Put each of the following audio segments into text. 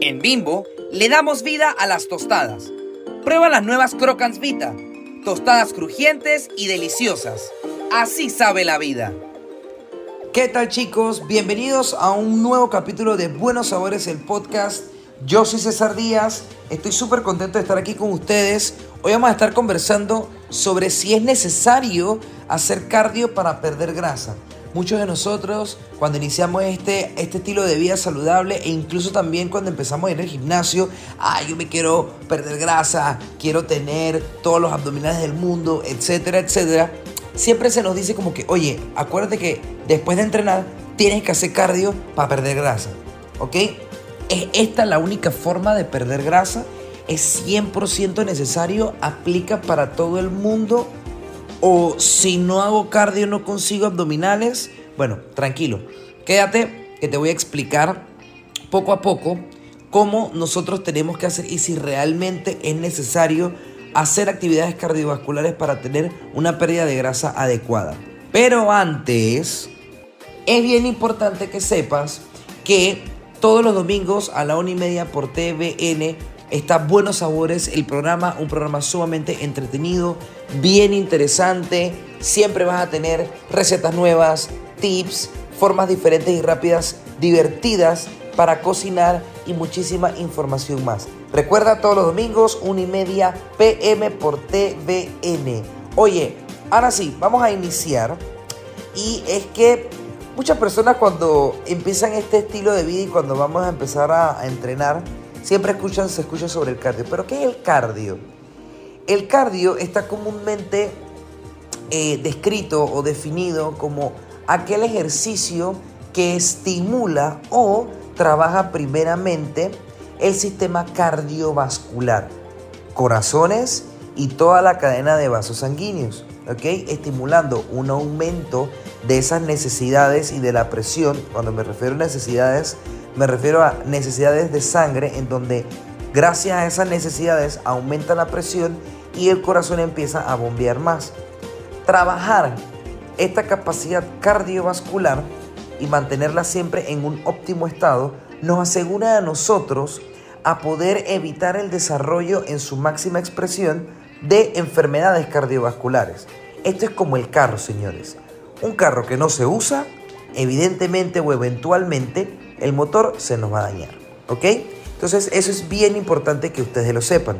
En Bimbo le damos vida a las tostadas. Prueba las nuevas Crocants Vita tostadas crujientes y deliciosas. Así sabe la vida. ¿Qué tal chicos? Bienvenidos a un nuevo capítulo de Buenos Sabores, el podcast. Yo soy César Díaz, estoy súper contento de estar aquí con ustedes. Hoy vamos a estar conversando sobre si es necesario hacer cardio para perder grasa. Muchos de nosotros cuando iniciamos este, este estilo de vida saludable e incluso también cuando empezamos a ir al gimnasio, ay, yo me quiero perder grasa, quiero tener todos los abdominales del mundo, etcétera, etcétera. Siempre se nos dice como que, oye, acuérdate que después de entrenar tienes que hacer cardio para perder grasa, ¿ok? ¿Es esta la única forma de perder grasa? ¿Es 100% necesario? ¿Aplica para todo el mundo? O si no hago cardio no consigo abdominales, bueno, tranquilo, quédate que te voy a explicar poco a poco cómo nosotros tenemos que hacer y si realmente es necesario hacer actividades cardiovasculares para tener una pérdida de grasa adecuada. Pero antes, es bien importante que sepas que todos los domingos a la una y media por TVN está Buenos Sabores, el programa, un programa sumamente entretenido, bien interesante. Siempre vas a tener recetas nuevas, tips, formas diferentes y rápidas, divertidas para cocinar y muchísima información más. Recuerda todos los domingos, 1 y media pm por TVN. Oye, ahora sí, vamos a iniciar. Y es que muchas personas cuando empiezan este estilo de vida y cuando vamos a empezar a, a entrenar, Siempre escuchan, se escucha sobre el cardio. ¿Pero qué es el cardio? El cardio está comúnmente eh, descrito o definido como aquel ejercicio que estimula o trabaja primeramente el sistema cardiovascular, corazones y toda la cadena de vasos sanguíneos. Estimulando un aumento de esas necesidades y de la presión, cuando me refiero a necesidades me refiero a necesidades de sangre en donde gracias a esas necesidades aumenta la presión y el corazón empieza a bombear más. Trabajar esta capacidad cardiovascular y mantenerla siempre en un óptimo estado nos asegura a nosotros a poder evitar el desarrollo en su máxima expresión de enfermedades cardiovasculares. Esto es como el carro, señores. Un carro que no se usa, evidentemente o eventualmente el motor se nos va a dañar. ¿Ok? Entonces eso es bien importante que ustedes lo sepan.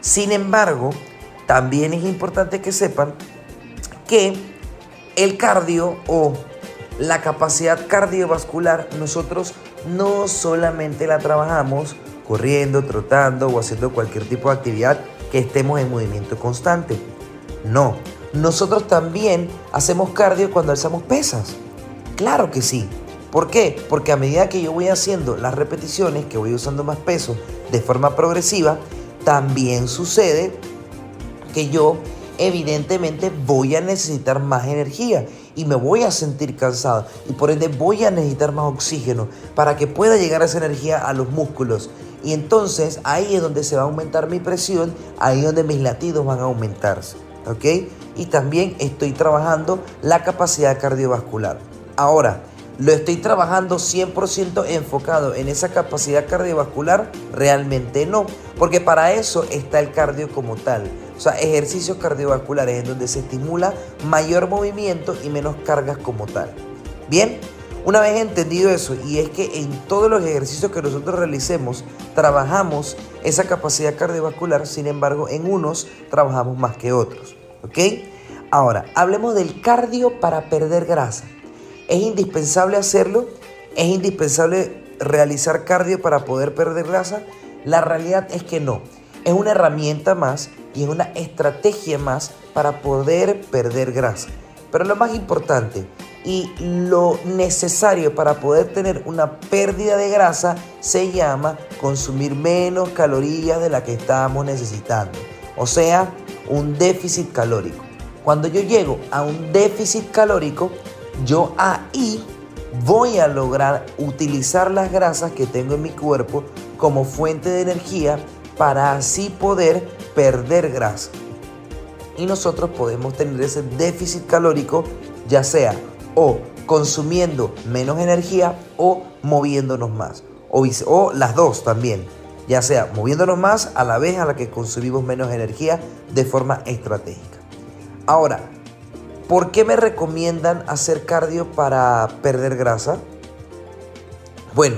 Sin embargo, también es importante que sepan que el cardio o la capacidad cardiovascular nosotros no solamente la trabajamos corriendo, trotando o haciendo cualquier tipo de actividad que estemos en movimiento constante. No, nosotros también hacemos cardio cuando alzamos pesas. Claro que sí. ¿Por qué? Porque a medida que yo voy haciendo las repeticiones, que voy usando más peso de forma progresiva, también sucede que yo evidentemente voy a necesitar más energía y me voy a sentir cansado y por ende voy a necesitar más oxígeno para que pueda llegar esa energía a los músculos. Y entonces ahí es donde se va a aumentar mi presión, ahí es donde mis latidos van a aumentarse. ¿Ok? Y también estoy trabajando la capacidad cardiovascular. Ahora, ¿Lo estoy trabajando 100% enfocado en esa capacidad cardiovascular? Realmente no, porque para eso está el cardio como tal. O sea, ejercicios cardiovasculares en donde se estimula mayor movimiento y menos cargas como tal. Bien, una vez entendido eso, y es que en todos los ejercicios que nosotros realicemos, trabajamos esa capacidad cardiovascular, sin embargo, en unos trabajamos más que otros. ¿Ok? Ahora, hablemos del cardio para perder grasa. ¿Es indispensable hacerlo? ¿Es indispensable realizar cardio para poder perder grasa? La realidad es que no. Es una herramienta más y es una estrategia más para poder perder grasa. Pero lo más importante, y lo necesario para poder tener una pérdida de grasa se llama consumir menos calorías de la que estamos necesitando. O sea, un déficit calórico. Cuando yo llego a un déficit calórico, yo ahí voy a lograr utilizar las grasas que tengo en mi cuerpo como fuente de energía para así poder perder grasa. Y nosotros podemos tener ese déficit calórico ya sea o consumiendo menos energía o moviéndonos más. O, o, las dos también. Ya sea moviéndonos más a la vez a la que consumimos menos energía de forma estratégica. Ahora, ¿por qué me recomiendan hacer cardio para perder grasa? Bueno,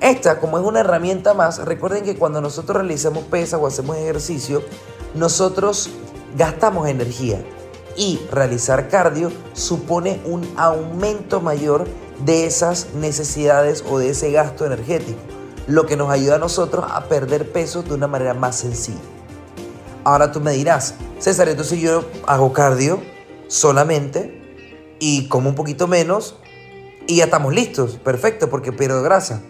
esta como es una herramienta más, recuerden que cuando nosotros realizamos pesa o hacemos ejercicio, nosotros gastamos energía y realizar cardio supone un aumento mayor de esas necesidades o de ese gasto energético, lo que nos ayuda a nosotros a perder peso de una manera más sencilla. Ahora tú me dirás, César, entonces yo hago cardio solamente y como un poquito menos y ya estamos listos, perfecto, porque pierdo grasa.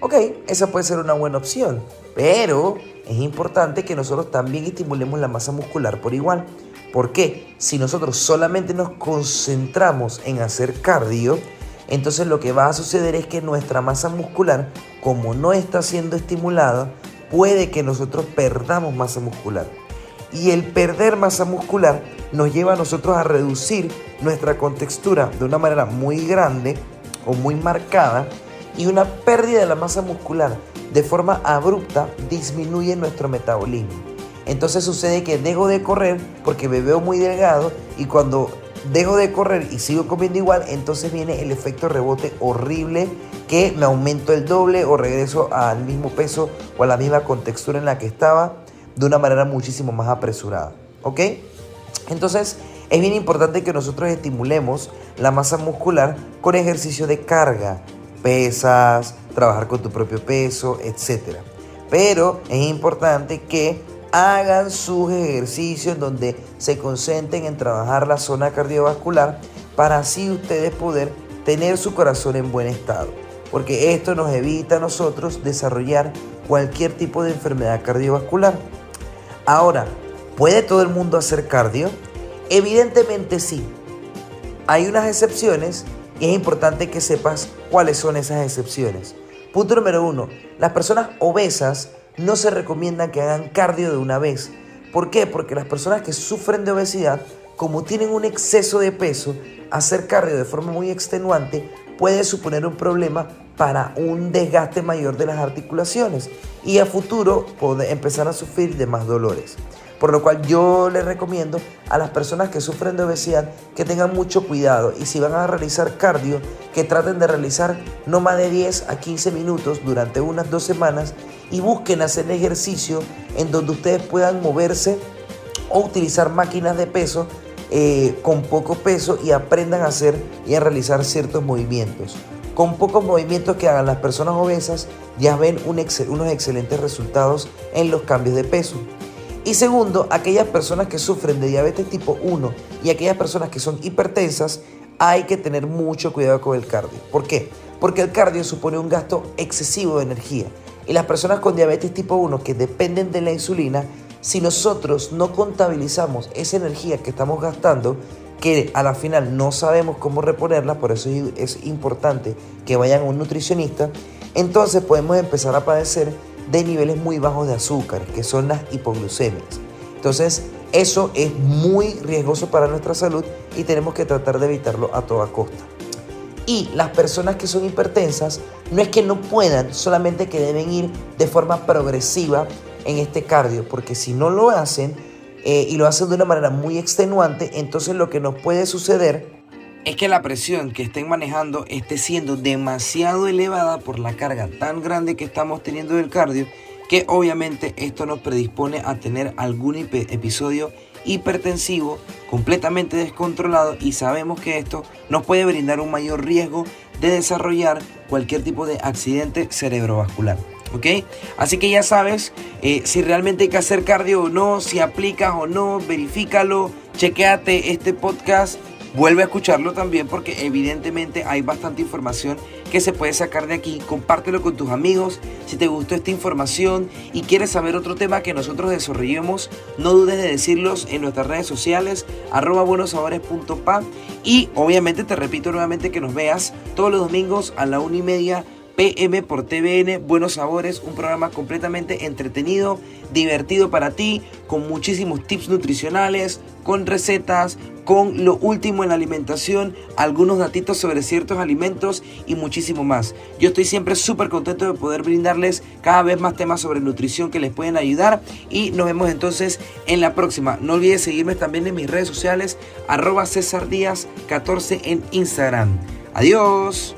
Ok, esa puede ser una buena opción, pero es importante que nosotros también estimulemos la masa muscular por igual. Porque si nosotros solamente nos concentramos en hacer cardio, entonces lo que va a suceder es que nuestra masa muscular, como no está siendo estimulada, puede que nosotros perdamos masa muscular. Y el perder masa muscular nos lleva a nosotros a reducir nuestra contextura de una manera muy grande o muy marcada y una pérdida de la masa muscular de forma abrupta disminuye nuestro metabolismo. Entonces sucede que dejo de correr porque me veo muy delgado y cuando dejo de correr y sigo comiendo igual, entonces viene el efecto rebote horrible que me aumento el doble o regreso al mismo peso o a la misma contextura en la que estaba de una manera muchísimo más apresurada. ¿Ok? Entonces es bien importante que nosotros estimulemos la masa muscular con ejercicio de carga, pesas, trabajar con tu propio peso, etc. Pero es importante que hagan sus ejercicios donde se concentren en trabajar la zona cardiovascular para así ustedes poder tener su corazón en buen estado. Porque esto nos evita a nosotros desarrollar cualquier tipo de enfermedad cardiovascular. Ahora, ¿puede todo el mundo hacer cardio? Evidentemente sí. Hay unas excepciones y es importante que sepas cuáles son esas excepciones. Punto número uno, las personas obesas no se recomienda que hagan cardio de una vez. ¿Por qué? Porque las personas que sufren de obesidad, como tienen un exceso de peso, hacer cardio de forma muy extenuante puede suponer un problema para un desgaste mayor de las articulaciones y a futuro puede empezar a sufrir de más dolores. Por lo cual yo les recomiendo a las personas que sufren de obesidad que tengan mucho cuidado y si van a realizar cardio, que traten de realizar no más de 10 a 15 minutos durante unas dos semanas y busquen hacer ejercicio en donde ustedes puedan moverse o utilizar máquinas de peso eh, con poco peso y aprendan a hacer y a realizar ciertos movimientos. Con pocos movimientos que hagan las personas obesas ya ven unos excelentes resultados en los cambios de peso. Y segundo, aquellas personas que sufren de diabetes tipo 1 y aquellas personas que son hipertensas, hay que tener mucho cuidado con el cardio. ¿Por qué? Porque el cardio supone un gasto excesivo de energía. Y las personas con diabetes tipo 1 que dependen de la insulina, si nosotros no contabilizamos esa energía que estamos gastando, que a la final no sabemos cómo reponerla, por eso es importante que vayan a un nutricionista, entonces podemos empezar a padecer de niveles muy bajos de azúcar, que son las hipoglucemias. Entonces, eso es muy riesgoso para nuestra salud y tenemos que tratar de evitarlo a toda costa. Y las personas que son hipertensas no es que no puedan, solamente que deben ir de forma progresiva en este cardio, porque si no lo hacen eh, y lo hacen de una manera muy extenuante, entonces lo que nos puede suceder es que la presión que estén manejando esté siendo demasiado elevada por la carga tan grande que estamos teniendo del cardio, que obviamente esto nos predispone a tener algún episodio hipertensivo completamente descontrolado y sabemos que esto nos puede brindar un mayor riesgo de desarrollar cualquier tipo de accidente cerebrovascular. ¿Ok? Así que ya sabes eh, si realmente hay que hacer cardio o no, si aplicas o no, verifícalo, chequeate este podcast vuelve a escucharlo también porque evidentemente hay bastante información que se puede sacar de aquí. Compártelo con tus amigos. Si te gustó esta información y quieres saber otro tema que nosotros desarrollemos, no dudes de decirlos en nuestras redes sociales, arroba buenosabores.pa y obviamente te repito nuevamente que nos veas todos los domingos a la una y media PM por TVN, Buenos Sabores, un programa completamente entretenido, divertido para ti, con muchísimos tips nutricionales, con recetas, con lo último en la alimentación, algunos datitos sobre ciertos alimentos y muchísimo más. Yo estoy siempre súper contento de poder brindarles cada vez más temas sobre nutrición que les pueden ayudar y nos vemos entonces en la próxima. No olvides seguirme también en mis redes sociales, arroba César Díaz 14 en Instagram. Adiós.